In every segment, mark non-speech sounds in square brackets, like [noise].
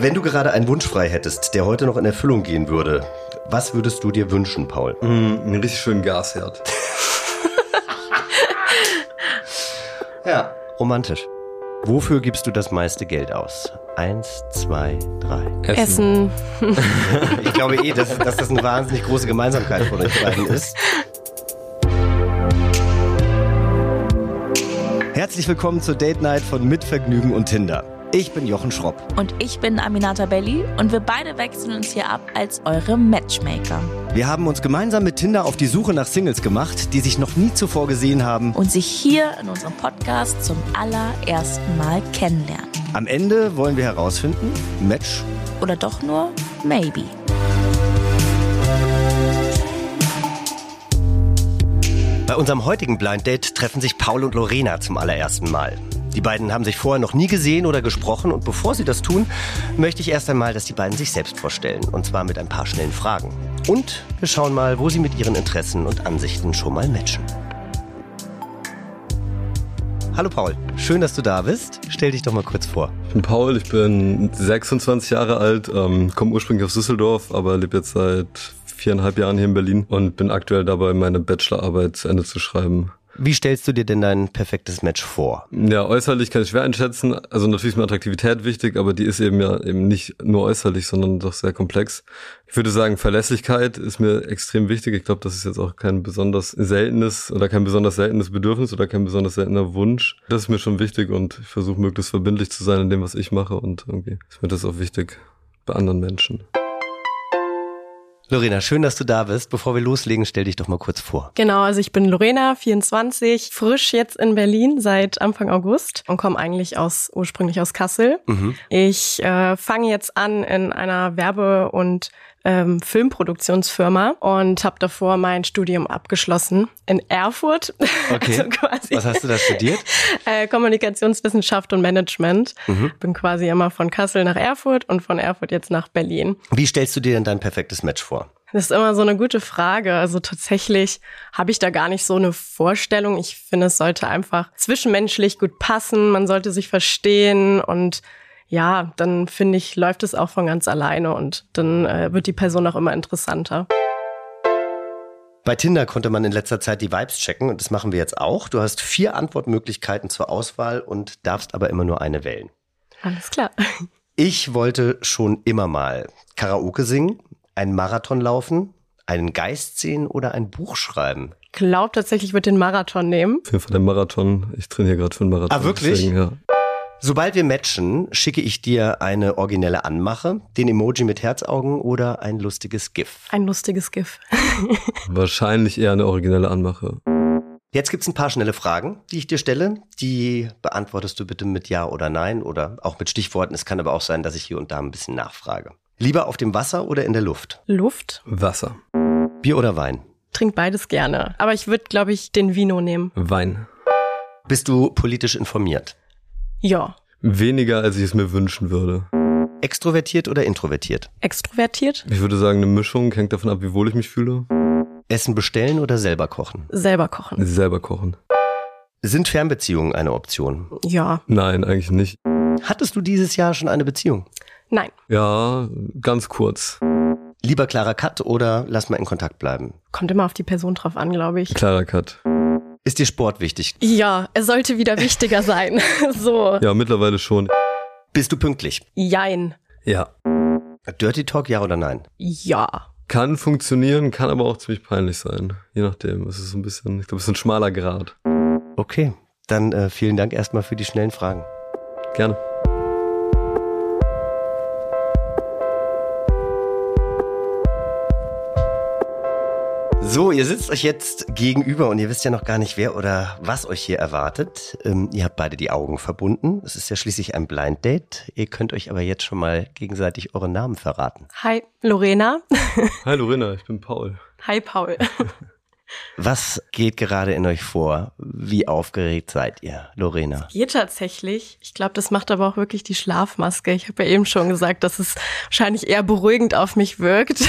Wenn du gerade einen Wunsch frei hättest, der heute noch in Erfüllung gehen würde, was würdest du dir wünschen, Paul? Mm, einen richtig schönen Gasherd. [laughs] ja, romantisch. Wofür gibst du das meiste Geld aus? Eins, zwei, drei. Essen. [laughs] Ich glaube eh, dass, dass das eine wahnsinnig große Gemeinsamkeit von euch beiden ist. Herzlich willkommen zur Date Night von Mitvergnügen und Tinder. Ich bin Jochen Schropp. Und ich bin Aminata Belli und wir beide wechseln uns hier ab als eure Matchmaker. Wir haben uns gemeinsam mit Tinder auf die Suche nach Singles gemacht, die sich noch nie zuvor gesehen haben. Und sich hier in unserem Podcast zum allerersten Mal kennenlernen. Am Ende wollen wir herausfinden, Match Oder doch nur Maybe. Bei unserem heutigen Blind Date treffen sich Paul und Lorena zum allerersten Mal. Die beiden haben sich vorher noch nie gesehen oder gesprochen und bevor sie das tun, möchte ich erst einmal, dass die beiden sich selbst vorstellen und zwar mit ein paar schnellen Fragen. Und wir schauen mal, wo sie mit ihren Interessen und Ansichten schon mal matchen. Hallo Paul, schön, dass du da bist. Stell dich doch mal kurz vor. Ich bin Paul, ich bin 26 Jahre alt, ähm, komme ursprünglich aus Düsseldorf, aber lebe jetzt seit viereinhalb Jahren hier in Berlin und bin aktuell dabei, meine Bachelorarbeit zu Ende zu schreiben. Wie stellst du dir denn dein perfektes Match vor? Ja, äußerlich kann ich schwer einschätzen. Also natürlich ist mir Attraktivität wichtig, aber die ist eben ja eben nicht nur äußerlich, sondern doch sehr komplex. Ich würde sagen, Verlässlichkeit ist mir extrem wichtig. Ich glaube, das ist jetzt auch kein besonders seltenes oder kein besonders seltenes Bedürfnis oder kein besonders seltener Wunsch. Das ist mir schon wichtig und ich versuche möglichst verbindlich zu sein in dem, was ich mache und irgendwie ist mir das auch wichtig bei anderen Menschen. Lorena, schön, dass du da bist. Bevor wir loslegen, stell dich doch mal kurz vor. Genau, also ich bin Lorena, 24, frisch jetzt in Berlin seit Anfang August und komme eigentlich aus ursprünglich aus Kassel. Mhm. Ich äh, fange jetzt an in einer Werbe- und ähm, Filmproduktionsfirma und habe davor mein Studium abgeschlossen in Erfurt. Okay. [laughs] Also Was hast du da studiert? [laughs] äh, Kommunikationswissenschaft und Management. Mhm. Bin quasi immer von Kassel nach Erfurt und von Erfurt jetzt nach Berlin. Wie stellst du dir denn dein perfektes Match vor? Das ist immer so eine gute Frage. Also tatsächlich habe ich da gar nicht so eine Vorstellung. Ich finde, es sollte einfach zwischenmenschlich gut passen. Man sollte sich verstehen und ja, dann finde ich, läuft es auch von ganz alleine und dann äh, wird die Person auch immer interessanter. Bei Tinder konnte man in letzter Zeit die Vibes checken und das machen wir jetzt auch. Du hast vier Antwortmöglichkeiten zur Auswahl und darfst aber immer nur eine wählen. Alles klar. [laughs] Ich wollte schon immer mal Karaoke singen, einen Marathon laufen, einen Geist sehen oder ein Buch schreiben. Glaub tatsächlich, ich würde den Marathon nehmen. Auf jeden Fall der Marathon. Ich trainiere gerade für einen Marathon. Ah, wirklich? Deswegen, ja. Sobald wir matchen, schicke ich dir eine originelle Anmache, den Emoji mit Herzaugen oder ein lustiges GIF. Ein lustiges GIF. [laughs] Wahrscheinlich eher eine originelle Anmache. Jetzt gibt's ein paar schnelle Fragen, die ich dir stelle. Die beantwortest du bitte mit Ja oder Nein oder auch mit Stichworten. Es kann aber auch sein, dass ich hier und da ein bisschen nachfrage. Lieber auf dem Wasser oder in der Luft? Luft. Wasser. Bier oder Wein? Trink beides gerne. Aber ich würde, glaube ich, den Vino nehmen. Wein. Bist du politisch informiert? Ja. Weniger, als ich es mir wünschen würde. Extrovertiert oder introvertiert? Extrovertiert. Ich würde sagen, eine Mischung hängt davon ab, wie wohl ich mich fühle. Essen bestellen oder selber kochen? Selber kochen. Selber kochen. Sind Fernbeziehungen eine Option? Ja. Nein, eigentlich nicht. Hattest du dieses Jahr schon eine Beziehung? Nein. Ja, ganz kurz. Lieber klarer Cut oder lass mal in Kontakt bleiben? Kommt immer auf die Person drauf an, glaube ich. Klarer Cut. Ist dir Sport wichtig? Ja, es sollte wieder wichtiger [laughs] sein. [laughs] so. Ja, mittlerweile schon. Bist du pünktlich? Jein. Ja. Dirty Talk, ja oder nein? Ja. Kann funktionieren, kann aber auch ziemlich peinlich sein. Je nachdem. Es ist ein bisschen, ich glaube, es ist ein schmaler Grad. Okay, dann äh, vielen Dank erstmal für die schnellen Fragen. Gerne. So, ihr sitzt euch jetzt gegenüber und ihr wisst ja noch gar nicht, wer oder was euch hier erwartet. Ähm, ihr habt beide die Augen verbunden. Es ist ja schließlich ein Blind Date. Ihr könnt euch aber jetzt schon mal gegenseitig eure Namen verraten. Hi, Lorena. Hi Lorena, ich bin Paul. Hi, Paul. [laughs] Was geht gerade in euch vor? Wie aufgeregt seid ihr, Lorena? Geht tatsächlich. Ich glaube, das macht aber auch wirklich die Schlafmaske. Ich habe ja eben schon gesagt, dass es wahrscheinlich eher beruhigend auf mich wirkt.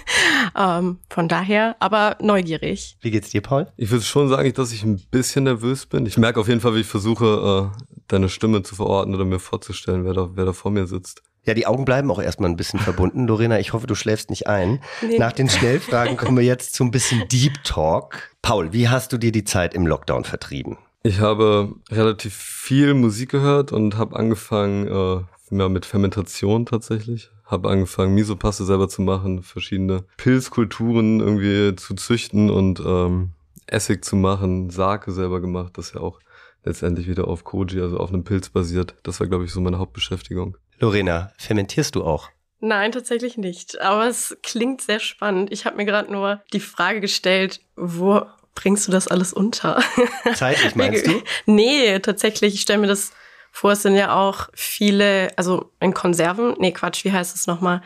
[laughs] ähm, von daher, aber neugierig. Wie geht's dir, Paul? Ich würde schon sagen, dass ich ein bisschen nervös bin. Ich merke auf jeden Fall, wie ich versuche, äh, deine Stimme zu verorten oder mir vorzustellen, wer da, wer da vor mir sitzt. Ja, die Augen bleiben auch erstmal ein bisschen verbunden. Lorena, ich hoffe, du schläfst nicht ein. Nee. Nach den Schnellfragen kommen wir jetzt zu ein bisschen Deep Talk. Paul, wie hast du dir die Zeit im Lockdown vertrieben? Ich habe relativ viel Musik gehört und habe angefangen äh, ja, mit Fermentation tatsächlich. Habe angefangen, Misopaste selber zu machen, verschiedene Pilzkulturen irgendwie zu züchten und ähm, Essig zu machen, Sake selber gemacht, das ja auch letztendlich wieder auf Koji, also auf einem Pilz basiert. Das war, glaube ich, so meine Hauptbeschäftigung. Lorena, fermentierst du auch? Nein, tatsächlich nicht. Aber es klingt sehr spannend. Ich habe mir gerade nur die Frage gestellt, wo bringst du das alles unter? [laughs] Zeitlich meinst du? Nee, tatsächlich. Ich stelle mir das vor, es sind ja auch viele, also in Konserven, nee, Quatsch, wie heißt es nochmal?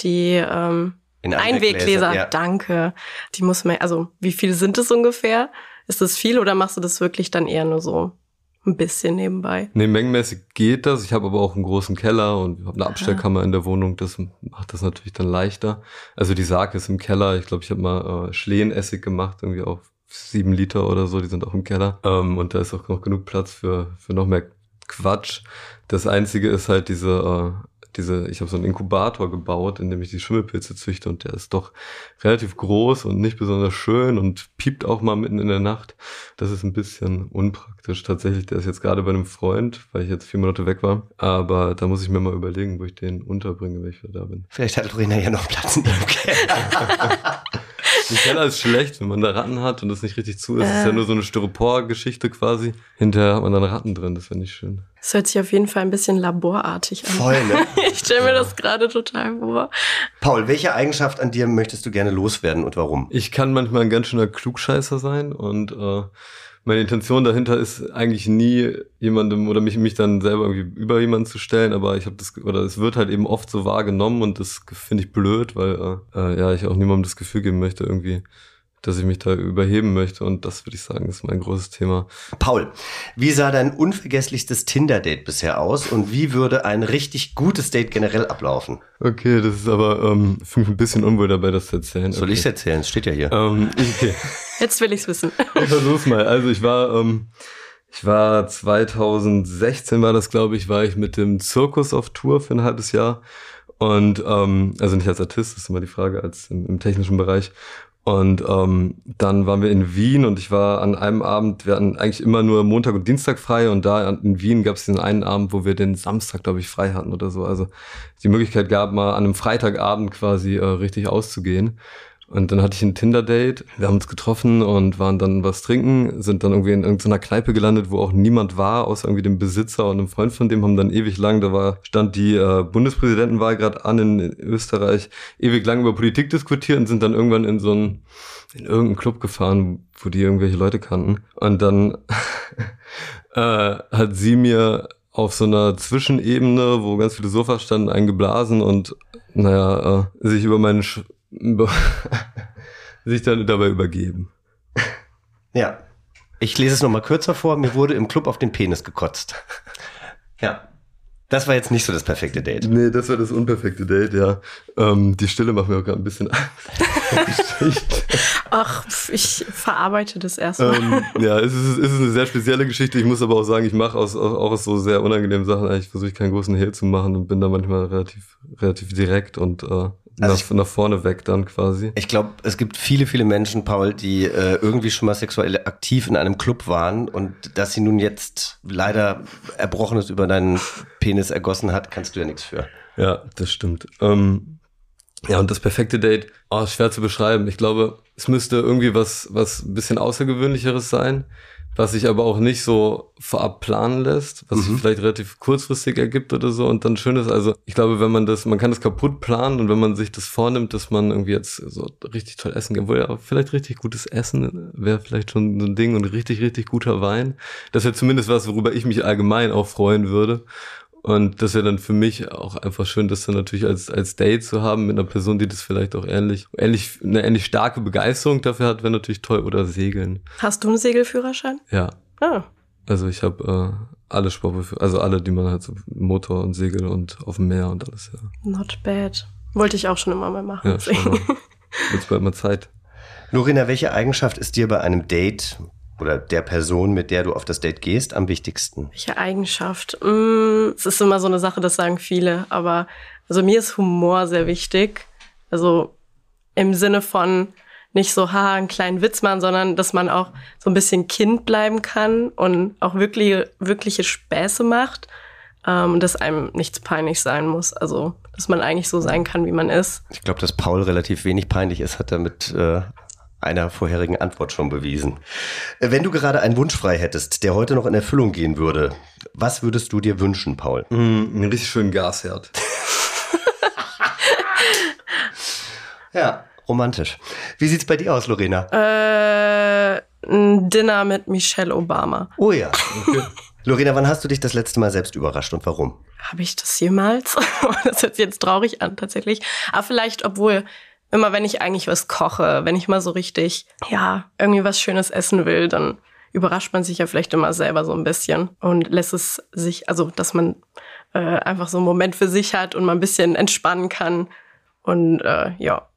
Die ähm, in Einweggläser, ja. danke. Die muss man, also wie viele sind es ungefähr? Ist das viel oder machst du das wirklich dann eher nur so ein bisschen nebenbei? Nee, mengenmäßig geht das. Ich habe aber auch einen großen Keller und habe eine Abstellkammer Aha. in der Wohnung. Das macht das natürlich dann leichter. Also die Sake ist im Keller. Ich glaube, ich habe mal äh, Schlehenessig gemacht, irgendwie auf sieben Liter oder so. Die sind auch im Keller. Ähm, und da ist auch noch genug Platz für, für noch mehr Quatsch. Das Einzige ist halt diese äh, diese, ich habe so einen Inkubator gebaut, in dem ich die Schimmelpilze züchte und der ist doch relativ groß und nicht besonders schön und piept auch mal mitten in der Nacht. Das ist ein bisschen unpraktisch. Tatsächlich, der ist jetzt gerade bei einem Freund, weil ich jetzt vier Monate weg war. Aber da muss ich mir mal überlegen, wo ich den unterbringe, wenn ich wieder da bin. Vielleicht hat Lorena ja noch Platz in ihrem Keller. [laughs] Ein Keller ist schlecht, wenn man da Ratten hat und das nicht richtig zu ist. Es ist ja äh. nur so eine Styropor-Geschichte quasi. Hinterher hat man dann Ratten drin, das wäre nicht schön. Das hört sich auf jeden Fall ein bisschen laborartig an. Voll, ne? [laughs] ich stelle mir das gerade total vor. Paul, welche Eigenschaft an dir möchtest du gerne loswerden und warum? Ich kann manchmal ein ganz schöner Klugscheißer sein und äh, meine Intention dahinter ist eigentlich nie jemandem oder mich mich dann selber irgendwie über jemanden zu stellen, aber ich habe das oder es wird halt eben oft so wahrgenommen und das finde ich blöd, weil äh, äh, ja ich auch niemandem das Gefühl geben möchte irgendwie dass ich mich da überheben möchte. Und das würde ich sagen, ist mein großes Thema. Paul, wie sah dein unvergesslichstes Tinder-Date bisher aus und wie würde ein richtig gutes Date generell ablaufen? Okay, das ist aber ähm, für mich ein bisschen unwohl dabei, das zu erzählen. Soll okay. ich es erzählen? Es steht ja hier. Ähm, okay. Jetzt will ich's wissen. [laughs] Ich versuch's mal. Also ich war, ähm, ich war 2016 war das, glaube ich, war ich mit dem Zirkus auf Tour für ein halbes Jahr. Und ähm, also nicht als Artist, das ist immer die Frage, als im, im technischen Bereich. Und ähm, dann waren wir in Wien und ich war an einem Abend, wir hatten eigentlich immer nur Montag und Dienstag frei und da in Wien gab es diesen einen Abend, wo wir den Samstag, glaube ich, frei hatten oder so. Also die Möglichkeit gab, mal an einem Freitagabend quasi äh, richtig auszugehen. Und dann hatte ich ein Tinder-Date. Wir haben uns getroffen und waren dann was trinken, sind dann irgendwie in irgendeiner Kneipe gelandet, wo auch niemand war, außer irgendwie dem Besitzer und einem Freund von dem, haben dann ewig lang, da war, stand die äh, Bundespräsidentenwahl gerade an in Österreich, ewig lang über Politik diskutiert und sind dann irgendwann in so einen, in irgendeinen Club gefahren, wo die irgendwelche Leute kannten. Und dann [laughs] äh, hat sie mir auf so einer Zwischenebene, wo ganz viele Sofas standen, eingeblasen und naja, äh, sich über meinen Sch [laughs] sich dann dabei übergeben. Ja. Ich lese es nochmal kürzer vor. Mir wurde im Club auf den Penis gekotzt. ja. Das war jetzt nicht so das perfekte Date. Nee, das war das unperfekte Date, ja. Ähm, die Stille macht mir auch gerade ein bisschen [laughs] Angst. Ach, ich verarbeite das erstmal. Ähm, ja, es ist, es ist eine sehr spezielle Geschichte. Ich muss aber auch sagen, ich mache aus, auch aus so sehr unangenehmen Sachen eigentlich versuche ich keinen großen Hehl zu machen und bin da manchmal relativ, relativ direkt und äh, also nach, ich, nach vorne weg dann quasi. Ich glaube, es gibt viele, viele Menschen, Paul, die äh, irgendwie schon mal sexuell aktiv in einem Club waren und dass sie nun jetzt leider Erbrochenes über deinen Penis ergossen hat, kannst du ja nichts für. Ja, das stimmt. Ähm, ja, und das perfekte Date, oh, schwer zu beschreiben. Ich glaube, es müsste irgendwie was, was ein bisschen Außergewöhnlicheres sein was sich aber auch nicht so vorab planen lässt, was mhm. sich vielleicht relativ kurzfristig ergibt oder so und dann schön ist. Also ich glaube, wenn man das, man kann das kaputt planen und wenn man sich das vornimmt, dass man irgendwie jetzt so richtig toll essen kann, wohl ja vielleicht richtig gutes Essen wäre vielleicht schon so ein Ding und richtig, richtig guter Wein. Das wäre zumindest was, worüber ich mich allgemein auch freuen würde. Und das wäre dann für mich auch einfach schön, das dann natürlich als, als Date zu haben mit einer Person, die das vielleicht auch ähnlich, ähnlich, eine ähnlich starke Begeisterung dafür hat, wäre natürlich toll. Oder Segeln. Hast du einen Segelführerschein? Ja. Ah. Also ich habe äh, alle Sportbeführungen, also alle, die man halt so Motor und Segel und auf dem Meer und alles, ja. Not bad. Wollte ich auch schon immer mal machen. Ja. Jetzt bald mal Zeit. Lorena, welche Eigenschaft ist dir bei einem Date oder der Person, mit der du auf das Date gehst, am wichtigsten? Welche Eigenschaft? Mm, es ist immer so eine Sache, das sagen viele, aber also mir ist Humor sehr wichtig. Also im Sinne von nicht so, ha, einen kleinen Witz machen, sondern dass man auch so ein bisschen Kind bleiben kann und auch wirklich, wirkliche Späße macht ähm, und dass einem nichts peinlich sein muss. Also, dass man eigentlich so sein kann, wie man ist. Ich glaube, dass Paul relativ wenig peinlich ist, hat er mit äh, einer vorherigen Antwort schon bewiesen. Äh, wenn du gerade einen Wunsch frei hättest, der heute noch in Erfüllung gehen würde, was würdest du dir wünschen, Paul? Mm, einen richtig schönen Gasherd. [laughs] ja, romantisch. Wie sieht's bei dir aus, Lorena? Äh, ein Dinner mit Michelle Obama. Oh ja. Okay. [laughs] Lorena, wann hast du dich das letzte Mal selbst überrascht und warum? Habe ich das jemals? [laughs] das hört sich jetzt traurig an, tatsächlich. Aber vielleicht, obwohl immer wenn ich eigentlich was koche, wenn ich mal so richtig, ja, irgendwie was Schönes essen will, dann überrascht man sich ja vielleicht immer selber so ein bisschen und lässt es sich, also dass man äh, einfach so einen Moment für sich hat und mal ein bisschen entspannen kann. Und äh, ja,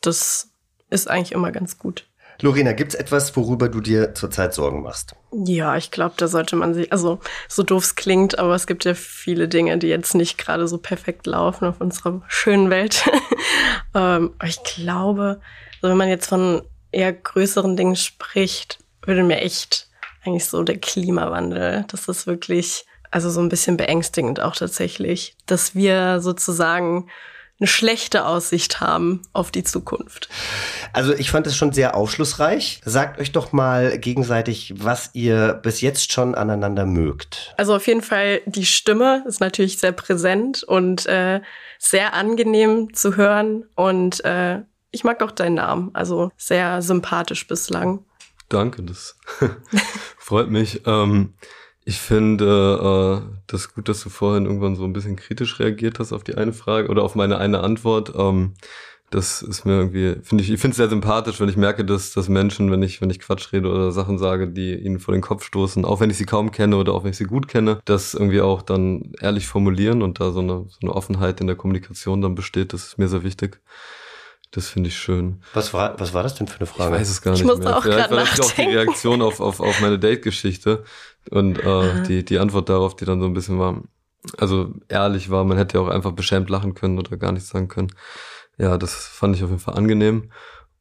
das ist eigentlich immer ganz gut. Lorena, gibt's etwas, worüber du dir zurzeit Sorgen machst? Ja, ich glaube, da sollte man sich, also so doof es klingt, aber es gibt ja viele Dinge, die jetzt nicht gerade so perfekt laufen auf unserer schönen Welt. [laughs] ähm, ich glaube, also wenn man jetzt von eher größeren Dingen spricht, würde mir echt eigentlich so der Klimawandel, das ist wirklich, also so ein bisschen beängstigend auch tatsächlich, dass wir sozusagen eine schlechte Aussicht haben auf die Zukunft. Also ich fand es schon sehr aufschlussreich. Sagt euch doch mal gegenseitig, was ihr bis jetzt schon aneinander mögt. Also auf jeden Fall die Stimme ist natürlich sehr präsent und äh, sehr angenehm zu hören und äh, ich mag auch deinen Namen, also sehr sympathisch bislang. Danke, das [laughs] freut mich. Ähm, ich finde äh, das gut, dass du vorhin irgendwann so ein bisschen kritisch reagiert hast auf die eine Frage oder auf meine eine Antwort. Ähm, das ist mir irgendwie, finde ich, ich finde es sehr sympathisch, wenn ich merke, dass, dass Menschen, wenn ich, wenn ich Quatsch rede oder Sachen sage, die ihnen vor den Kopf stoßen, auch wenn ich sie kaum kenne oder auch wenn ich sie gut kenne, das irgendwie auch dann ehrlich formulieren und da so eine, so eine Offenheit in der Kommunikation dann besteht, das ist mir sehr wichtig. Das finde ich schön. Was war, was war das denn für eine Frage? Ich weiß es gar nicht ich muss mehr. Auch Vielleicht war das auch die Reaktion auf, auf, auf meine Date-Geschichte und äh, die, die Antwort darauf, die dann so ein bisschen war, also ehrlich war, man hätte ja auch einfach beschämt lachen können oder gar nichts sagen können. Ja, das fand ich auf jeden Fall angenehm.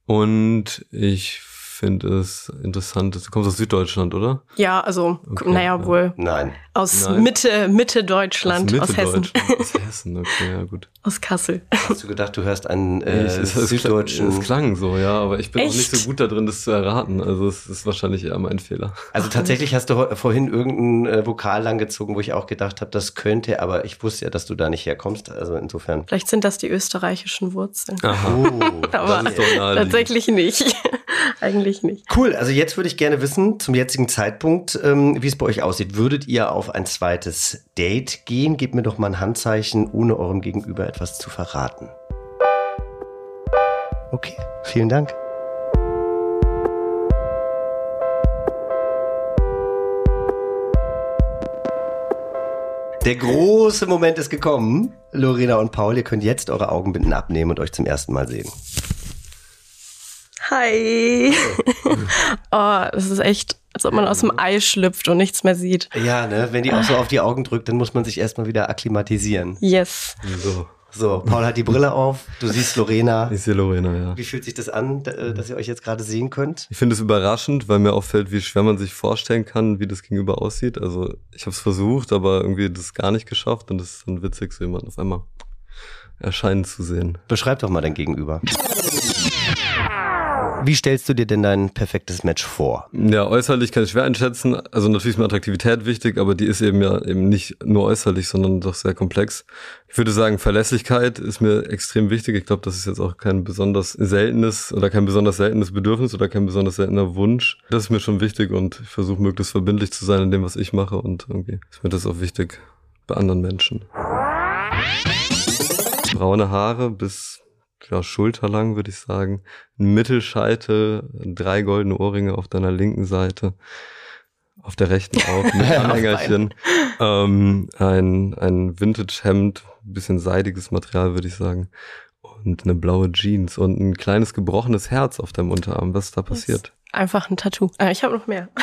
Und ich finde es interessant. Du kommst aus Süddeutschland, oder? Ja, also, okay, naja, ja. wohl. Nein. Aus Nein. Mitte, Mitte Deutschland, aus, Mitte aus Hessen. aus Hessen, okay, ja, gut. Aus Kassel. Hast du gedacht, du hörst einen äh, ich, es, süddeutschen... Es klang so, ja, aber ich bin Echt? auch nicht so gut da drin, das zu erraten. Also es ist wahrscheinlich eher mein Fehler. Also tatsächlich hast du vorhin irgendein äh, Vokal langgezogen, wo ich auch gedacht habe, das könnte, aber ich wusste ja, dass du da nicht herkommst. Also insofern. Vielleicht sind das die österreichischen Wurzeln. Aha. Oh, [laughs] aber tatsächlich nicht. [laughs] Eigentlich nicht. Cool, also jetzt würde ich gerne wissen, zum jetzigen Zeitpunkt, ähm, wie es bei euch aussieht. Würdet ihr auf ein zweites Date gehen? Gebt mir doch mal ein Handzeichen, ohne eurem Gegenüber etwas zu verraten. Okay, vielen Dank. Der große Moment ist gekommen. Lorena und Paul, ihr könnt jetzt eure Augenbinden abnehmen und euch zum ersten Mal sehen. Hi. [laughs] oh, das ist echt, als ob man aus dem Ei schlüpft und nichts mehr sieht. Ja, ne? Wenn die auch so auf die Augen drückt, dann muss man sich erstmal wieder akklimatisieren. Yes. So. So, Paul hat die Brille auf, du siehst Lorena. Ich sehe Lorena, ja. Wie fühlt sich das an, äh, dass ihr euch jetzt gerade sehen könnt? Ich finde es überraschend, weil mir auffällt, wie schwer man sich vorstellen kann, wie das Gegenüber aussieht. Also ich habe es versucht, aber irgendwie das gar nicht geschafft und es ist dann witzig, so jemanden auf einmal erscheinen zu sehen. Beschreib doch mal dein Gegenüber. Wie stellst du dir denn dein perfektes Match vor? Ja, äußerlich kann ich schwer einschätzen. Also natürlich ist mir Attraktivität wichtig, aber die ist eben ja eben nicht nur äußerlich, sondern doch sehr komplex. Ich würde sagen, Verlässlichkeit ist mir extrem wichtig. Ich glaube, das ist jetzt auch kein besonders seltenes oder kein besonders seltenes Bedürfnis oder kein besonders seltener Wunsch. Das ist mir schon wichtig und ich versuche möglichst verbindlich zu sein in dem, was ich mache und irgendwie ist mir das auch wichtig bei anderen Menschen. Braune Haare bis ja, schulterlang, würde ich sagen. Ein Mittelscheitel, drei goldene Ohrringe auf deiner linken Seite. Auf der rechten auch, [laughs] mit Anhängerchen. ähm, ein, ein Vintage-Hemd, bisschen seidiges Material, würde ich sagen. Und eine blaue Jeans und ein kleines gebrochenes Herz auf deinem Unterarm. Was ist da passiert? Einfach ein Tattoo. Äh, ich habe noch mehr. [laughs]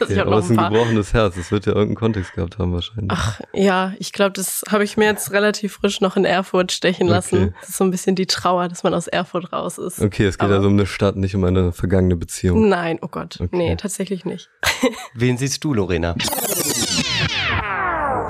Okay, aber noch es ist ein ein paar. gebrochenes Herz. Das wird ja irgendeinen Kontext gehabt haben wahrscheinlich. Ach ja, ich glaube, das habe ich mir jetzt relativ frisch noch in Erfurt stechen lassen. Okay. Das ist so ein bisschen die Trauer, dass man aus Erfurt raus ist. Okay, es geht Aber- also um eine Stadt, nicht um eine vergangene Beziehung. Nein, oh Gott. Okay. Nee, tatsächlich nicht. [laughs] Wen siehst du, Lorena?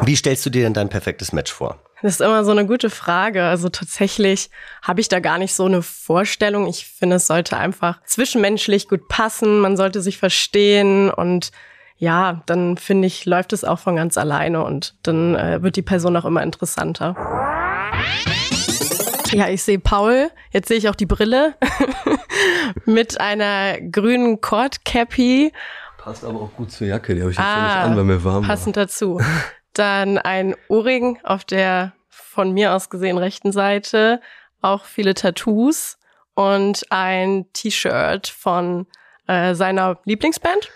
Wie stellst du dir denn dein perfektes Match vor? Das ist immer so eine gute Frage. Also tatsächlich habe ich da gar nicht so eine Vorstellung. Ich finde, es sollte einfach zwischenmenschlich gut passen. Man sollte sich verstehen und ja, dann finde ich, läuft es auch von ganz alleine und dann äh, wird die Person auch immer interessanter. Ja, ich sehe Paul. Jetzt sehe ich auch die Brille [laughs] mit einer grünen Cord-Cappy. Passt aber auch gut zur Jacke, die habe ich jetzt Ah, nicht an, weil mir warm war. Passend dazu. Dann ein Ohrring auf der von mir aus gesehen rechten Seite, auch viele Tattoos und ein T-Shirt von äh, seiner Lieblingsband.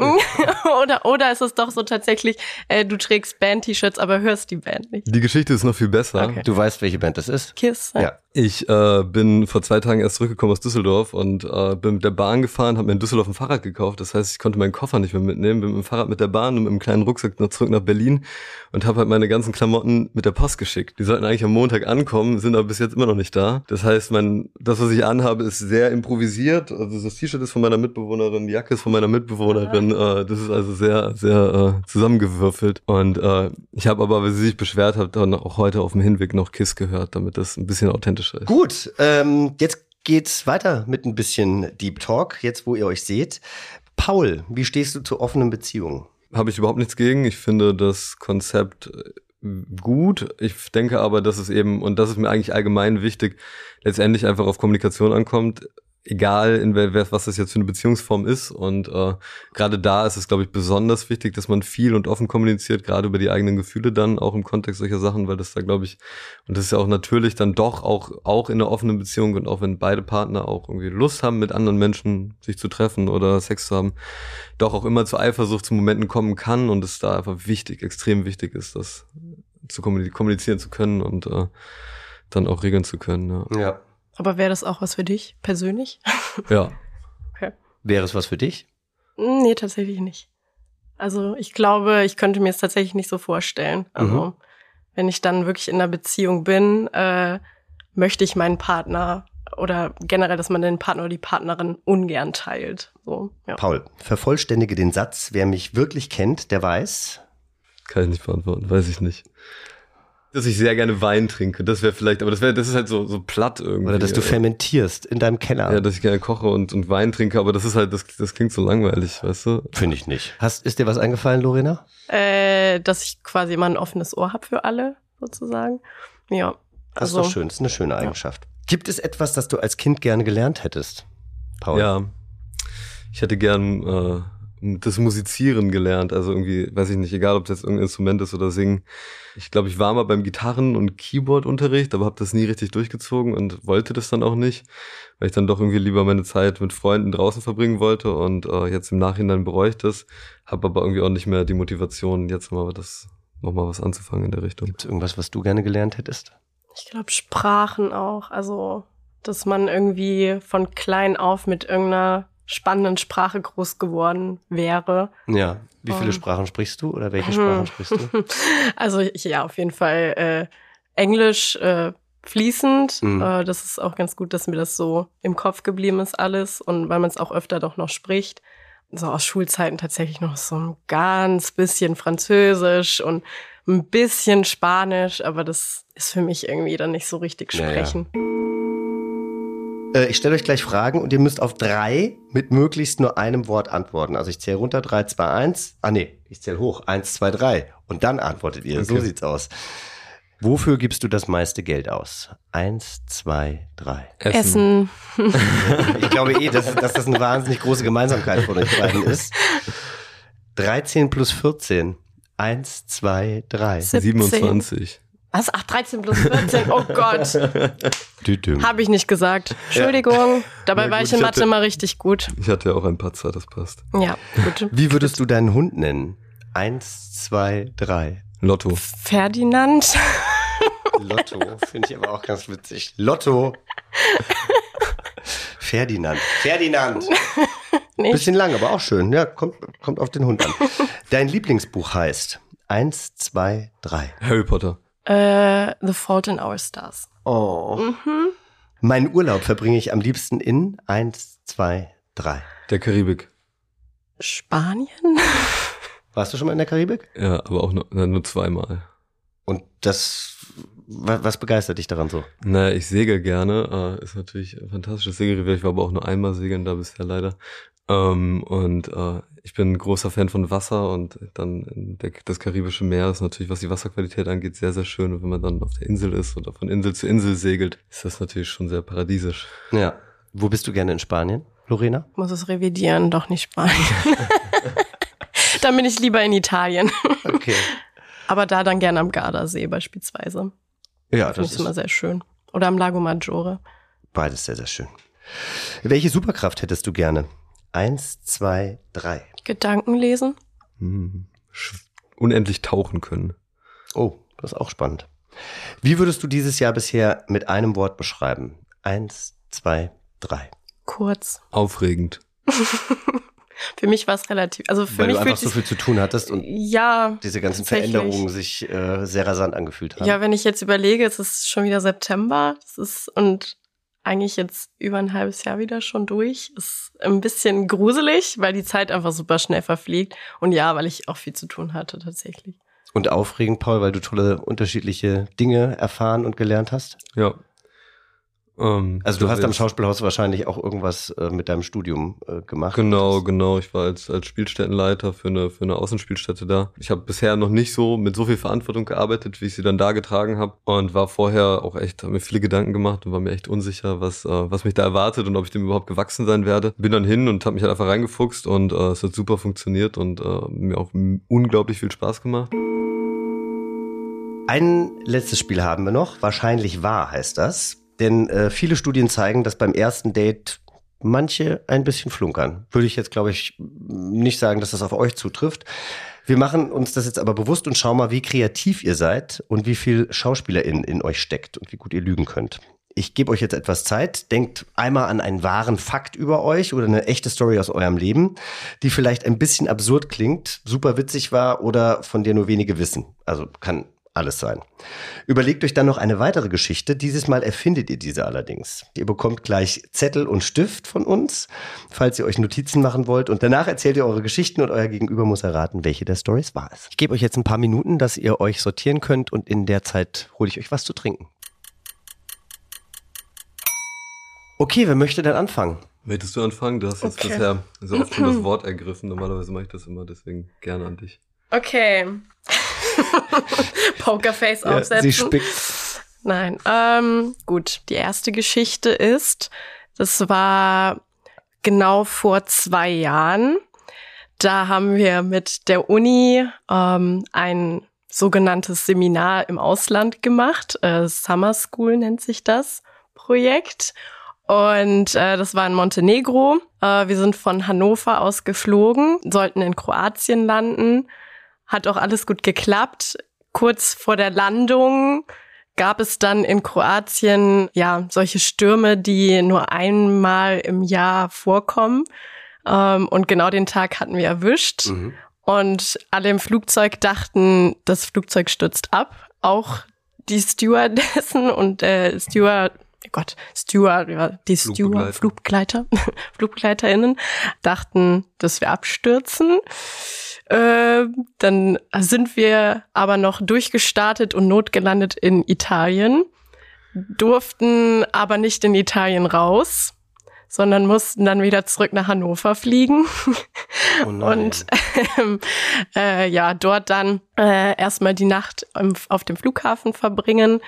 [laughs] oder, oder ist es doch so tatsächlich, äh, du trägst Band-T-Shirts, aber hörst die Band nicht. Die Geschichte ist noch viel besser. Okay. Du weißt, welche Band das ist? Kiss. Ja. Ich äh, bin vor zwei Tagen erst zurückgekommen aus Düsseldorf und äh, bin mit der Bahn gefahren, habe mir in Düsseldorf ein Fahrrad gekauft. Das heißt, ich konnte meinen Koffer nicht mehr mitnehmen, bin mit dem Fahrrad mit der Bahn und mit einem kleinen Rucksack noch zurück nach Berlin und habe halt meine ganzen Klamotten mit der Post geschickt. Die sollten eigentlich am Montag ankommen, sind aber bis jetzt immer noch nicht da. Das heißt, mein, das, was ich anhabe, ist sehr improvisiert. Also das T-Shirt ist von meiner Mitbewohnerin, die Jacke ist von meiner Mitbewohnerin. Äh, das ist also sehr, sehr äh, zusammengewürfelt. Und äh, ich habe aber, weil sie sich beschwert hat, dann auch heute auf dem Hinweg noch Kiss gehört, damit das ein bisschen authentischer ist. Gut, ähm, jetzt geht's weiter mit ein bisschen Deep Talk, jetzt wo ihr euch seht. Paul, wie stehst du zu offenen Beziehungen? habe ich überhaupt nichts gegen. Ich finde das Konzept äh, gut. Ich denke aber, dass es eben, und das ist mir eigentlich allgemein wichtig, letztendlich einfach auf Kommunikation ankommt. Egal, in was das jetzt für eine Beziehungsform ist. Und äh, gerade da ist es, glaube ich, besonders wichtig, dass man viel und offen kommuniziert, gerade über die eigenen Gefühle dann, auch im Kontext solcher Sachen, weil das da, glaube ich, und das ist ja auch natürlich dann doch auch, auch in einer offenen Beziehung und auch wenn beide Partner auch irgendwie Lust haben, mit anderen Menschen sich zu treffen oder Sex zu haben, doch auch immer zu Eifersucht zu Momenten kommen kann und es da einfach wichtig, extrem wichtig ist, das zu kommuni- kommunizieren zu können und äh, dann auch regeln zu können. Ja. Ja. Aber wäre das auch was für dich persönlich? ja. [laughs] Wäre es was für dich? nee, tatsächlich nicht. Also ich glaube, ich könnte mir es tatsächlich nicht so vorstellen. Also Mhm. wenn ich dann wirklich in einer Beziehung bin, äh, möchte ich meinen Partner oder generell, dass man den Partner oder die Partnerin ungern teilt. So, ja. Paul, vervollständige den Satz. Wer mich wirklich kennt, der weiß. Kann ich nicht beantworten, weiß ich nicht. Dass ich sehr gerne Wein trinke, das wäre vielleicht, aber das wäre, das ist halt so, so platt irgendwie. Oder dass du fermentierst in deinem Keller. Ja, dass ich gerne koche und, und Wein trinke, aber das ist halt, das, das klingt so langweilig, weißt du? Finde ich nicht. Hast, ist dir was eingefallen, Lorena? Äh, dass ich quasi immer ein offenes Ohr habe für alle, sozusagen. Ja. Das Also, ist doch schön. Das ist eine schöne Eigenschaft. Gibt es etwas, das du als Kind gerne gelernt hättest? Paul? Ja. Ich hätte gern äh, das Musizieren gelernt. Also irgendwie, weiß ich nicht, egal ob das jetzt irgendein Instrument ist oder Singen. Ich glaube, ich war mal beim Gitarren- und Keyboard-Unterricht, aber habe das nie richtig durchgezogen und wollte das dann auch nicht, weil ich dann doch irgendwie lieber meine Zeit mit Freunden draußen verbringen wollte und äh, jetzt im Nachhinein bereue ich das, habe aber irgendwie auch nicht mehr die Motivation, jetzt mal das nochmal was anzufangen in der Richtung. Gibt es irgendwas, was du gerne gelernt hättest? Ich glaube, Sprachen auch. Also, dass man irgendwie von klein auf mit irgendeiner spannenden Sprache groß geworden wäre. Ja. Wie viele Ähm. Sprachen sprichst du oder welche. Sprachen [laughs] sprichst du? Also, ich, ja, auf jeden Fall äh, Englisch äh, fließend. Mhm. Äh, das ist auch ganz gut, dass mir das so im Kopf geblieben ist, alles. Und weil man es auch öfter doch noch spricht. So aus Schulzeiten tatsächlich noch so ein ganz bisschen Französisch und ein bisschen Spanisch, aber das ist für mich irgendwie dann nicht so richtig Ja, ja. Äh, ich stelle euch gleich Fragen und ihr müsst auf drei mit möglichst nur einem Wort antworten. Also ich zähle runter, drei, zwei, eins. Ah nee, ich zähle hoch, eins, zwei, drei. Und dann antwortet ihr. So Okay. sieht's aus. Wofür gibst du das meiste Geld aus? Eins, zwei, drei. Essen. [laughs] [laughs] Ich glaube eh, dass, dass das eine wahnsinnig große Gemeinsamkeit von euch beiden ist. 13 plus 14. Eins, zwei, drei. 27. Was? Ach, 13 plus 14. Oh Gott. [laughs] Habe ich nicht gesagt. Entschuldigung. Dabei Na war gut, ich in Mathe immer richtig gut. Ich hatte ja auch ein Patzer, das passt. Ja, gut. Wie würdest du deinen Hund nennen? Eins, zwei, drei. Lotto. Ferdinand. Lotto finde ich aber auch ganz witzig. Lotto. Ferdinand. Ferdinand. [laughs] Nee. Bisschen lang, aber auch schön. Ja, kommt, kommt auf den Hund an. Dein Lieblingsbuch heißt Eins, zwei, drei. Harry Potter. Äh, The Fault in Our Stars. Oh. Mhm. Meinen Urlaub verbringe ich am liebsten in Eins, zwei, drei. Der Karibik. Spanien? Warst du schon mal in der Karibik? Ja, aber auch nur, nur zweimal. Und das, wa- was begeistert dich daran so? Naja, ich segel gerne. Äh, ist natürlich ein fantastisches Segelrevier. Ich war aber auch nur einmal segeln da bisher leider. Ähm, und äh, ich bin ein großer Fan von Wasser und dann der, das Karibische Meer ist natürlich, was die Wasserqualität angeht, sehr, sehr schön. Und wenn man dann auf der Insel ist oder von Insel zu Insel segelt, ist das natürlich schon sehr paradiesisch. Ja. Wo bist du gerne in Spanien, Lorena? Muss es revidieren, doch nicht Spanien. [laughs] dann bin ich lieber in Italien. Okay. Aber da dann gerne am Gardasee beispielsweise. Ja, Finde das ich immer ist sehr schön. Oder am Lago Maggiore. beides sehr, sehr schön. Welche Superkraft hättest du gerne? Eins, zwei, drei. Gedanken lesen? Hm. Unendlich tauchen können. Oh, das ist auch spannend. Wie würdest du dieses Jahr bisher mit einem Wort beschreiben? Eins, zwei, drei. Kurz. Aufregend. [laughs] Für mich war es relativ, also für Weil mich du einfach so viel zu tun hattest und ja, diese ganzen. Veränderungen sich äh, sehr rasant angefühlt haben. Ja, wenn ich jetzt überlege, es ist schon wieder September, es ist und eigentlich jetzt über ein halbes Jahr wieder schon durch. Ist ein bisschen gruselig, weil die Zeit einfach super schnell verfliegt. Und ja, weil ich auch viel zu tun hatte tatsächlich. Und aufregend, Paul, weil du tolle unterschiedliche Dinge erfahren und gelernt hast. Ja. Ähm, Also du hast am Schauspielhaus wahrscheinlich auch irgendwas äh, mit deinem Studium äh, gemacht. Genau, genau. Ich war als, als Spielstättenleiter für eine, für eine Außenspielstätte da. Ich habe bisher noch nicht so mit so viel Verantwortung gearbeitet, wie ich sie dann da getragen habe. Und war vorher auch echt, habe mir viele Gedanken gemacht und war mir echt unsicher, was, äh, was mich da erwartet und ob ich dem überhaupt gewachsen sein werde. Bin dann hin und habe mich halt einfach reingefuchst und äh, es hat super funktioniert und äh, mir auch unglaublich viel Spaß gemacht. Ein letztes Spiel haben wir noch. Wahrscheinlich wahr heißt das. Denn äh, viele Studien zeigen, dass beim ersten Date manche ein bisschen flunkern. Würde ich jetzt, glaube ich, nicht sagen, dass das auf euch zutrifft. Wir machen uns das jetzt aber bewusst und schauen mal, wie kreativ ihr seid und wie viel SchauspielerInnen in euch steckt und wie gut ihr lügen könnt. Ich gebe euch jetzt etwas Zeit. Denkt einmal an einen wahren Fakt über euch oder eine echte Story aus eurem Leben, die vielleicht ein bisschen absurd klingt, super witzig war oder von der nur wenige wissen. Also kann alles sein. Überlegt euch dann noch eine weitere Geschichte. Dieses Mal erfindet ihr diese allerdings. Ihr bekommt gleich Zettel und Stift von uns, falls ihr euch Notizen machen wollt. Und danach erzählt ihr eure Geschichten und euer Gegenüber muss erraten, welche der Stories wahr ist. Ich gebe euch jetzt ein paar Minuten, dass ihr euch sortieren könnt und in der Zeit hole ich euch was zu trinken. Okay, wer möchte denn anfangen? Möchtest du anfangen? Du hast jetzt Okay. bisher so oft schon das [clears throat] Wort ergriffen. Normalerweise mache ich das immer, deswegen gerne an dich. Okay. [laughs] Pokerface aufsetzen. sie spickt. Nein. Ähm, gut, die erste Geschichte ist, das war genau vor zwei Jahren. Da haben wir mit der Uni ähm, ein sogenanntes Seminar im Ausland gemacht. Äh, Summer School nennt sich das Projekt. Und äh, das war in Montenegro. Äh, wir sind von Hannover aus geflogen, sollten in Kroatien landen. Hat auch alles gut geklappt. Kurz vor der Landung gab es dann in Kroatien ja solche Stürme, die nur einmal im Jahr vorkommen. Ähm, und genau den Tag hatten wir erwischt. Mhm. Und alle im Flugzeug dachten, das Flugzeug stürzt ab. Auch die Stewardessen [laughs] und äh, Steward, Gott, Steward, die Steward, Flugbegleiter. Flugbegleiter, [laughs] FlugbegleiterInnen dachten, dass wir abstürzen. Äh, dann sind wir aber noch durchgestartet und notgelandet in Italien, durften aber nicht in Italien raus, sondern mussten dann wieder zurück nach Hannover fliegen. Oh. Und ähm, äh, ja, dort dann äh, erstmal die Nacht im, auf dem Flughafen verbringen,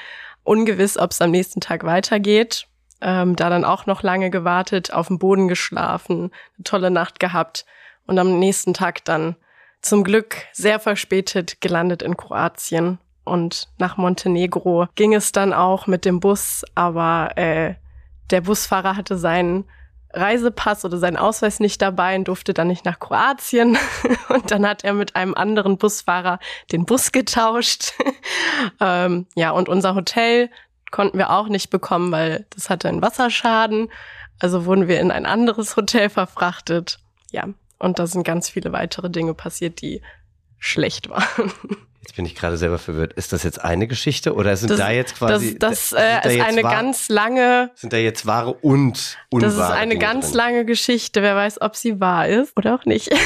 ungewiss, ob es am nächsten Tag weitergeht. Ähm, da dann auch noch lange gewartet, auf dem Boden geschlafen, eine tolle Nacht gehabt und am nächsten Tag dann zum Glück sehr verspätet gelandet in Kroatien. Und nach Montenegro ging es dann auch mit dem Bus, aber äh, der Busfahrer hatte seinen Reisepass oder seinen Ausweis nicht dabei und durfte dann nicht nach Kroatien. [laughs] Und dann hat er mit einem anderen Busfahrer den Bus getauscht. [laughs] ähm, ja, und unser Hotel konnten wir auch nicht bekommen, weil das hatte einen Wasserschaden. Also wurden wir in ein anderes Hotel verfrachtet. Ja, und da sind ganz viele weitere Dinge passiert, die schlecht waren. [laughs] Jetzt bin ich gerade selber verwirrt. Ist das jetzt eine Geschichte oder sind Das- da jetzt quasi das das äh, da ist jetzt eine wahr- ganz lange sind da jetzt wahre und unwahre Das ist eine Dinge ganz drin? lange Geschichte. Wer weiß, ob sie wahr ist oder auch nicht. [laughs]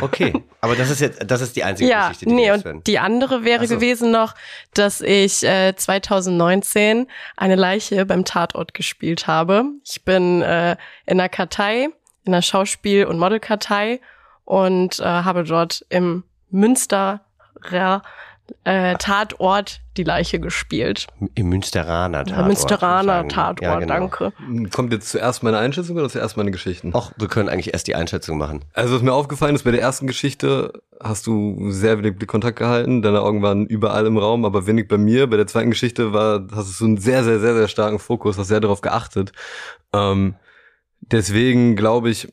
Okay, aber das ist jetzt das ist die einzige ja, Geschichte, die nee, wir und werden. die andere wäre so. gewesen noch, dass ich äh, 2019 eine Leiche beim Tatort gespielt habe. Ich bin äh, in der Kartei, in der Schauspiel- und Modelkartei und äh, habe dort im Münsterer äh, Tatort die Leiche gespielt. Im Münsteraner Tatort. Münsteraner ich sagen. Tatort, Ja, genau. danke. Kommt jetzt zuerst meine Einschätzung oder zuerst meine Geschichten? Och, wir können eigentlich erst die Einschätzung machen. Also was mir aufgefallen ist, bei der ersten Geschichte hast du sehr wenig Blickkontakt gehalten, deine Augen waren überall im Raum, aber wenig bei mir. Bei der zweiten Geschichte war, hast du so einen sehr, sehr, sehr, sehr starken Fokus, hast sehr darauf geachtet. Ähm, deswegen glaube ich,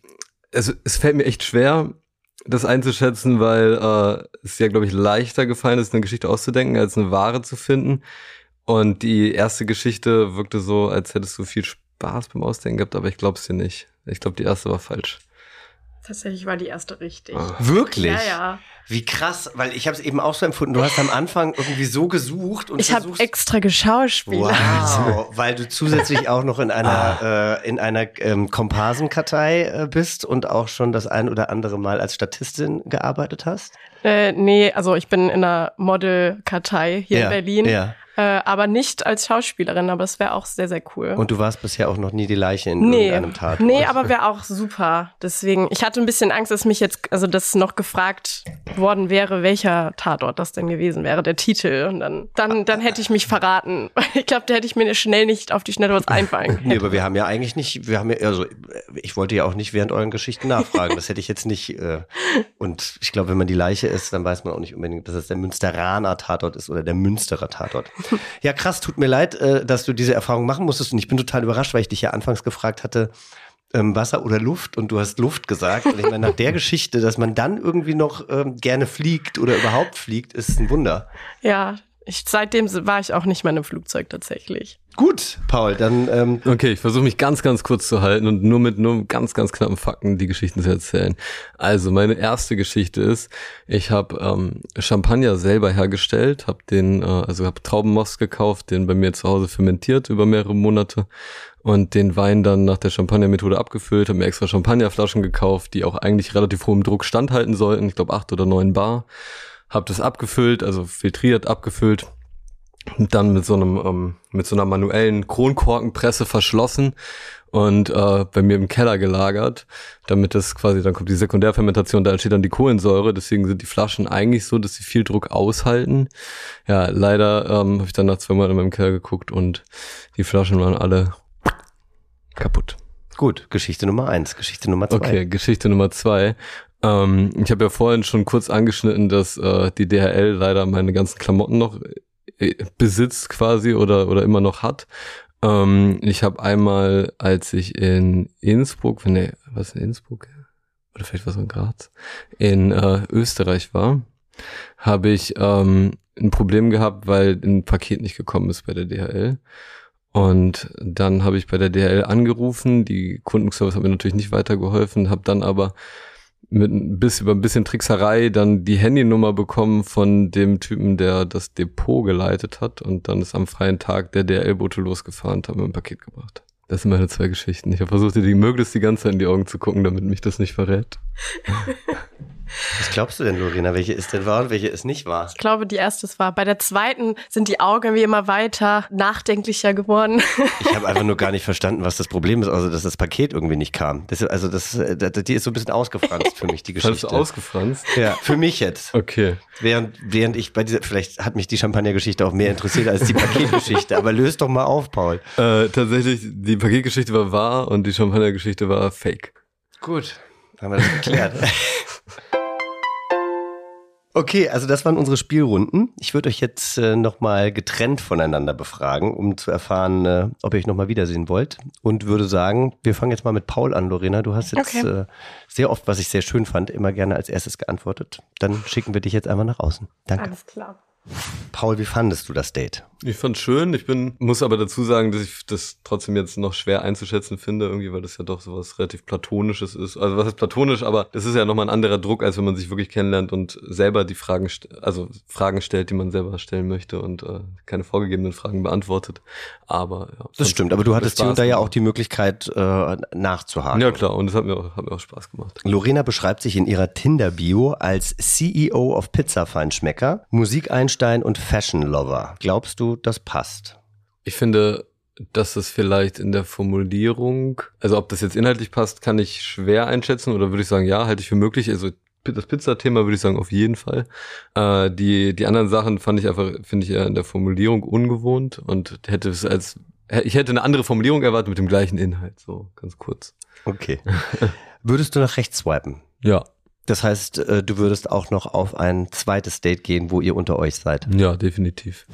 es, es fällt mir echt schwer, das einzuschätzen, weil äh, es ja, glaube ich, leichter gefallen ist, eine Geschichte auszudenken, als eine wahre zu finden. Und die erste Geschichte wirkte so, als hättest du viel Spaß beim Ausdenken gehabt, aber ich glaube es dir nicht. Ich glaube, die erste war falsch. Tatsächlich war die erste richtig. Ah. Wirklich? Ja, ja. Wie krass, weil ich habe es eben auch so empfunden. Du hast am Anfang irgendwie so gesucht und Ich habe extra geschauspielert. Wow, [laughs] weil du zusätzlich auch noch in einer äh, in einer ähm, Komparsenkartei äh, bist und auch schon das ein oder andere Mal als Statistin gearbeitet hast. Äh, nee, also ich bin in einer Modelkartei hier Ja, in Berlin, ja. Äh, aber nicht als Schauspielerin, aber es wäre auch sehr, sehr cool. Und du warst bisher auch noch nie die Leiche in nee, irgendeinem Tatort. nee, aber wäre auch super. Deswegen, ich hatte ein bisschen Angst, dass mich jetzt, also dass noch gefragt worden wäre, welcher Tatort das denn gewesen wäre, der Titel. Und dann, dann, dann hätte ich mich verraten. [laughs] Ich glaube, da hätte ich mir schnell nicht auf die Schnelle was einfallen [laughs] können. Nee, aber wir haben ja eigentlich nicht, wir haben ja, also ich wollte ja auch nicht während euren Geschichten nachfragen. Das hätte ich jetzt nicht. Äh, und ich glaube, wenn man die Leiche ist, dann weiß man auch nicht unbedingt, dass es der Münsteraner Tatort ist oder der Münsterer Tatort. [laughs] Ja, krass, tut mir leid, äh, dass du diese Erfahrung machen musstest. Und ich bin total überrascht, weil ich dich ja anfangs gefragt hatte, ähm, Wasser oder Luft und du hast Luft gesagt. Und ich meine, nach der [laughs] Geschichte, dass man dann irgendwie noch ähm, gerne fliegt oder überhaupt fliegt, ist ein Wunder. Ja, ich, seitdem war ich auch nicht mehr in einem Flugzeug tatsächlich. Gut, Paul, dann ähm, Okay, ich versuche mich ganz, ganz kurz zu halten und nur mit nur ganz, ganz knappen Fakten die Geschichten zu erzählen. Also meine erste Geschichte ist, ich habe ähm, Champagner selber hergestellt, habe den, äh, also habe Traubenmost gekauft, den bei mir zu Hause fermentiert über mehrere Monate und den Wein dann nach der Champagner-Methode abgefüllt, habe mir extra Champagnerflaschen gekauft, die auch eigentlich relativ hohem Druck standhalten sollten, ich glaube acht oder neun Bar. Habe das abgefüllt, also filtriert, abgefüllt und dann mit so einem ähm, mit so einer manuellen Kronkorkenpresse verschlossen und äh, bei mir im Keller gelagert, damit das quasi dann kommt die Sekundärfermentation, da entsteht dann die Kohlensäure, deswegen sind die Flaschen eigentlich so, dass sie viel Druck aushalten. Ja, leider ähm, habe ich dann nach zwei Monaten in meinem Keller geguckt und die Flaschen waren alle kaputt. gut, Geschichte Nummer eins, Geschichte Nummer zwei. Okay, Geschichte Nummer zwei. Ähm, ich habe ja vorhin schon kurz angeschnitten, dass äh, die DHL leider meine ganzen Klamotten noch äh, besitzt quasi oder oder immer noch hat. Ähm, ich habe einmal, als ich in Innsbruck, nee, was in Innsbruck oder vielleicht was in Graz, in äh, Österreich war, habe ich ähm, ein Problem gehabt, weil ein Paket nicht gekommen ist bei der DHL. Und dann habe ich bei der DHL angerufen, die Kundenservice hat mir natürlich nicht weitergeholfen, habe dann aber mit ein bisschen, über ein bisschen Trickserei dann die Handynummer bekommen von dem Typen, der das Depot geleitet hat und dann ist am freien Tag der DHL-Bote losgefahren und hat mir ein Paket gebracht. Das sind meine zwei Geschichten. Ich habe versucht, dir die möglichst die ganze Zeit in die Augen zu gucken, damit mich das nicht verrät. [laughs] Was glaubst du denn, Lorena? Welche ist denn wahr und welche ist nicht wahr? Ich glaube, die erste war. Bei der zweiten sind die Augen wie immer weiter nachdenklicher geworden. [laughs] Ich habe einfach nur gar nicht verstanden, was das Problem ist, also dass das Paket irgendwie nicht kam. Das, also das, äh, das, die ist so ein bisschen ausgefranst für mich, die [laughs] Hast du Geschichte. ausgefranst? ja, für mich jetzt. Okay. Während, während ich bei dieser, vielleicht hat mich die Champagner-Geschichte auch mehr interessiert als die Paketgeschichte, aber löst doch mal auf, Paul. Äh, tatsächlich, die Paketgeschichte war wahr und die Champagnergeschichte war fake. Gut, haben wir das geklärt. [laughs] Okay, also das waren unsere Spielrunden. Ich würde euch jetzt äh, nochmal getrennt voneinander befragen, um zu erfahren, äh, ob ihr euch nochmal wiedersehen wollt. Und würde sagen, wir fangen jetzt mal mit Paul an, Lorena. Du hast jetzt Okay. äh, sehr oft, was ich sehr schön fand, immer gerne als erstes geantwortet. Dann schicken wir dich jetzt einmal nach außen. Danke. Alles klar. Paul, wie fandest du das Date? Ich fand's schön. Ich bin, muss aber dazu sagen, dass ich das trotzdem jetzt noch schwer einzuschätzen finde, irgendwie, weil das ja doch sowas relativ Platonisches ist. Also was ist platonisch, aber das ist ja nochmal ein anderer Druck, als wenn man sich wirklich kennenlernt und selber die Fragen, also Fragen stellt, die man selber stellen möchte und äh, keine vorgegebenen Fragen beantwortet. Aber ja. Das stimmt, aber du hattest hier und da ja auch die Möglichkeit äh, nachzuhaken. Ja klar, und es hat mir auch, hat mir auch Spaß gemacht. Lorena beschreibt sich in ihrer Tinder-Bio als CEO of Pizza-Feinschmecker, Musikeinstein und Fashion-Lover. Glaubst du, das passt? Ich finde, dass es vielleicht in der Formulierung, also ob das jetzt inhaltlich passt, kann ich schwer einschätzen oder würde ich sagen, ja, halte ich für möglich. Also das Pizza-Thema würde ich sagen, auf jeden Fall. Äh, die, die anderen Sachen fand ich einfach, finde ich eher in der Formulierung ungewohnt und hätte es als, ich hätte eine andere Formulierung erwartet mit dem gleichen Inhalt, so ganz kurz. Okay. [laughs] Würdest du nach rechts swipen? Ja, Das heißt, äh, du würdest auch noch auf ein zweites Date gehen, wo ihr unter euch seid. ja, definitiv.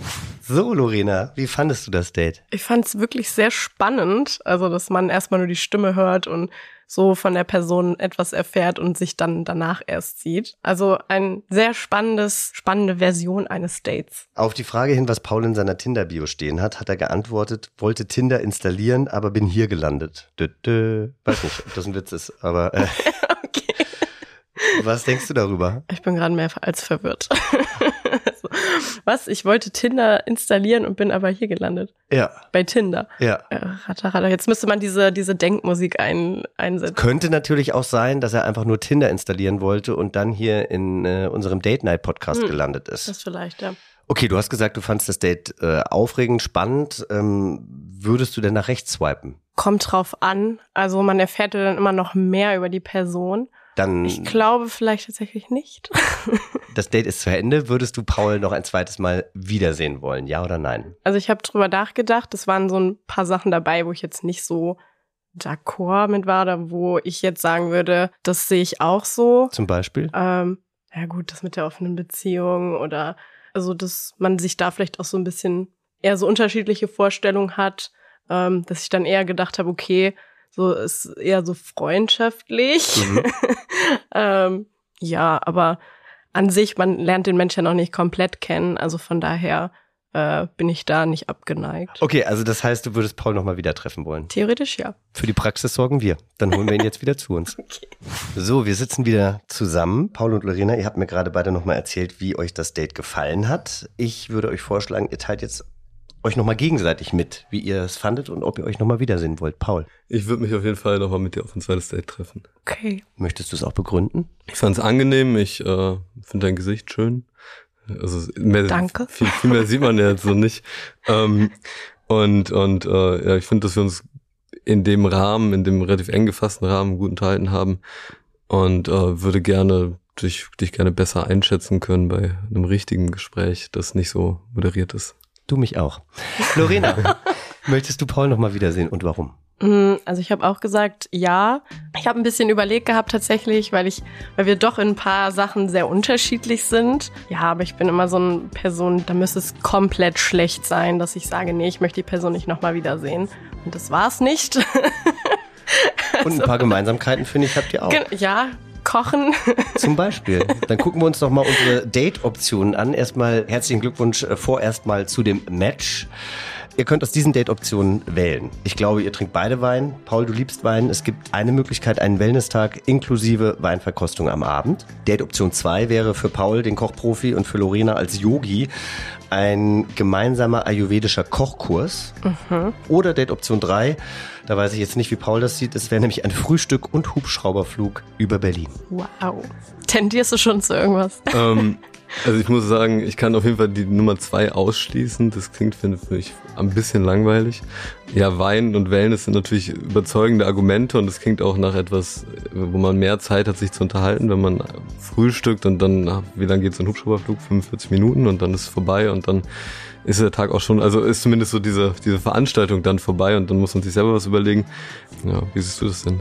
So, Lorena, wie fandest du das Date? Ich fand es wirklich sehr spannend, also dass man erstmal nur die Stimme hört und so von der Person etwas erfährt und sich dann danach erst sieht. Also ein sehr spannendes, spannende Version eines Dates. Auf die Frage hin, was Paul in seiner Tinder-Bio stehen hat, hat er geantwortet, wollte Tinder installieren, aber bin hier gelandet. Dö, dö. Weiß nicht, ob das ein Witz ist, aber äh. [laughs] was denkst du darüber? Ich bin gerade mehr als verwirrt. also, [laughs] was? Ich wollte Tinder installieren und bin aber hier gelandet. Ja, Bei Tinder. ja. Äh, Ratter, ratter. Jetzt müsste man diese, diese Denkmusik ein, einsetzen. Könnte natürlich auch sein, dass er einfach nur Tinder installieren wollte und dann hier in äh, unserem Date Night Podcast Hm. gelandet ist. Das vielleicht, ja. Okay, du hast gesagt, du fandst das Date äh, aufregend, spannend. Ähm, würdest du denn nach rechts swipen? Kommt drauf an. Also man erfährt dann immer noch mehr über die Person. Dann Ich glaube vielleicht tatsächlich nicht. [laughs] das Date ist zu Ende. Würdest du Paul noch ein zweites Mal wiedersehen wollen? Ja oder nein? Also ich habe drüber nachgedacht. Es waren so ein paar Sachen dabei, wo ich jetzt nicht so d'accord mit war oder wo ich jetzt sagen würde, das sehe ich auch so. Zum Beispiel? Ähm, ja gut, das mit der offenen Beziehung oder also, dass man sich da vielleicht auch so ein bisschen eher so unterschiedliche Vorstellungen hat, ähm, dass ich dann eher gedacht habe, okay, so ist eher so freundschaftlich. Mhm. [laughs] ähm, ja, aber an sich, man lernt den Menschen ja noch nicht komplett kennen, also von daher äh, bin ich da nicht abgeneigt. Okay, also das heißt, du würdest Paul nochmal wieder treffen wollen. Theoretisch ja. Für die Praxis sorgen wir. Dann holen wir ihn jetzt wieder zu [laughs] uns. Okay. So, wir sitzen wieder zusammen. Paul und Lorena, ihr habt mir gerade beide nochmal erzählt, wie euch das Date gefallen hat. Ich würde euch vorschlagen, ihr teilt jetzt euch nochmal gegenseitig mit, wie ihr es fandet und ob ihr euch nochmal wiedersehen wollt. Paul, Ich würde mich auf jeden Fall nochmal mit dir auf ein zweites Date treffen. Okay. möchtest du es auch begründen? Ich fand es angenehm, ich äh, finde dein Gesicht schön. Also mehr, Danke. Viel, viel mehr sieht man ja jetzt so nicht. Ähm, und und äh, ja, ich finde, dass wir uns in dem Rahmen, in dem relativ eng gefassten Rahmen gut unterhalten haben und äh, würde gerne dich, dich gerne besser einschätzen können bei einem richtigen Gespräch, das nicht so moderiert ist. Du mich auch. Lorena, [laughs] möchtest du Paul nochmal wiedersehen und warum? Mm, Also ich habe auch gesagt, ja. Ich habe ein bisschen überlegt gehabt tatsächlich, weil ich, weil wir doch in ein paar Sachen sehr unterschiedlich sind. Ja, aber ich bin immer so eine Person, da müsste es komplett schlecht sein, dass ich sage, nee, ich möchte die Person nicht nochmal wiedersehen. Und das war es nicht. [laughs] Und ein paar Gemeinsamkeiten, finde ich, habt ihr auch. Ja, kochen. [laughs] Zum Beispiel. Dann gucken wir uns doch mal unsere Date-Optionen an. Erstmal herzlichen Glückwunsch äh, vorerst mal zu dem Match. Ihr könnt aus diesen Date-Optionen wählen. Ich glaube, ihr trinkt beide Wein. Paul, du liebst Wein. Es gibt eine Möglichkeit, einen Wellness-Tag inklusive Weinverkostung am Abend. Date-Option 2 wäre für Paul, den Kochprofi, und für Lorena als Yogi ein gemeinsamer ayurvedischer Kochkurs. Oder Date-Option 3, da weiß ich jetzt nicht, wie Paul das sieht. Es wäre nämlich ein Frühstück und Hubschrauberflug über Berlin. Wow. Tendierst du schon zu irgendwas? ähm, also ich muss sagen, ich kann auf jeden Fall die Nummer zwei ausschließen. Das klingt für mich ein bisschen langweilig. Ja, Wein und Wellness sind natürlich überzeugende Argumente und es klingt auch nach etwas, wo man mehr Zeit hat, sich zu unterhalten, wenn man frühstückt und dann, wie lange geht so ein Hubschrauberflug? 45 Minuten und dann ist es vorbei und dann ist der Tag auch schon, also ist zumindest so diese, diese Veranstaltung dann vorbei und dann muss man sich selber was überlegen. Ja, wie siehst du das denn?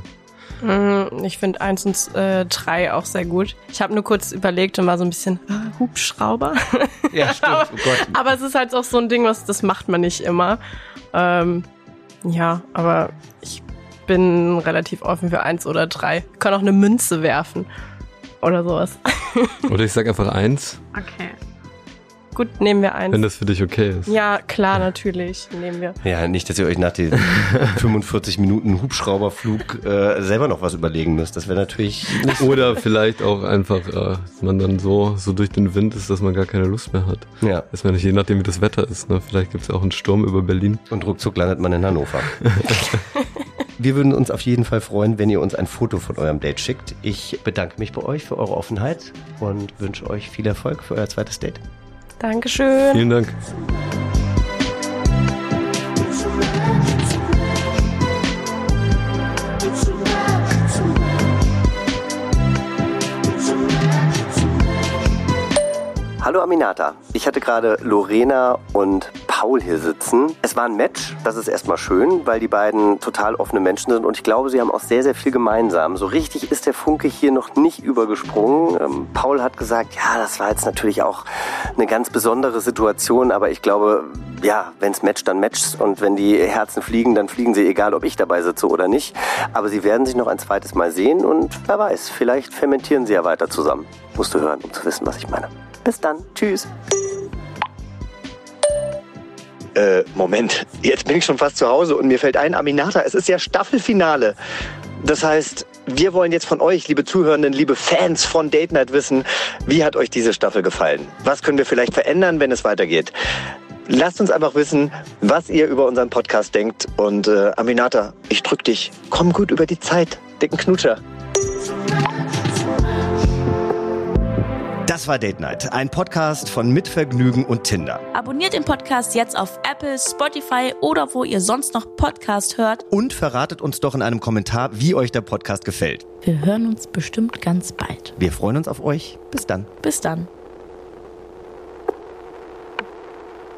Mm, ich finde eins und äh, drei auch sehr gut. Ich habe nur kurz überlegt und war so ein bisschen ah, Hubschrauber. [laughs] Ja, stimmt. Oh Gott. aber es ist halt auch so ein Ding, was das macht man nicht immer. Ähm, ja, aber ich bin relativ offen für eins oder drei. Ich kann auch eine Münze werfen oder sowas. [laughs] Oder ich sag einfach eins, Okay. Gut, nehmen wir eins. wenn das für dich okay ist. Ja, klar, natürlich. Nehmen wir. Ja, nicht, dass ihr euch nach den [laughs] 45 Minuten Hubschrauberflug äh, selber noch was überlegen müsst. Das wäre natürlich nicht Oder vielleicht auch einfach, äh, dass man dann so, so durch den Wind ist, dass man gar keine Lust mehr hat. Ja. Ist man nicht, je nachdem wie das Wetter ist. Ne? Vielleicht gibt es ja auch einen Sturm über Berlin. Und ruckzuck landet man in Hannover. [laughs] Wir würden uns auf jeden Fall freuen, wenn ihr uns ein Foto von eurem Date schickt. Ich bedanke mich bei euch für eure Offenheit und wünsche euch viel Erfolg für euer zweites Date. Dankeschön. Vielen Dank. Hallo Aminata. Ich hatte gerade Lorena und Paul hier sitzen. Es war ein Match. Das ist erstmal schön, weil die beiden total offene Menschen sind und ich glaube, sie haben auch sehr, sehr viel gemeinsam. So richtig ist der Funke hier noch nicht übergesprungen. Ähm, Paul hat gesagt, ja, das war jetzt natürlich auch eine ganz besondere Situation, aber ich glaube, ja, wenn's matcht, dann matcht's und wenn die Herzen fliegen, dann fliegen sie, egal ob ich dabei sitze oder nicht. Aber sie werden sich noch ein zweites Mal sehen und wer weiß, vielleicht fermentieren sie ja weiter zusammen. Musst du hören, um zu wissen, was ich meine. Bis dann. Tschüss. Äh, Moment, jetzt bin ich schon fast zu Hause und mir fällt ein, Aminata, es ist ja Staffelfinale. Das heißt, wir wollen jetzt von euch, liebe Zuhörenden, liebe Fans von Date Night wissen, wie hat euch diese Staffel gefallen? Was können wir vielleicht verändern, wenn es weitergeht? Lasst uns einfach wissen, was ihr über unseren Podcast denkt. Und äh, Aminata, ich drück dich. Komm gut über die Zeit. Dicken Knutscher. Das war Date Night, ein Podcast von Mitvergnügen und Tinder. Abonniert den Podcast jetzt auf Apple, Spotify oder wo ihr sonst noch Podcast hört. Und verratet uns doch in einem Kommentar, wie euch der Podcast gefällt. Wir hören uns bestimmt ganz bald. Wir freuen uns auf euch. Bis dann. Bis dann.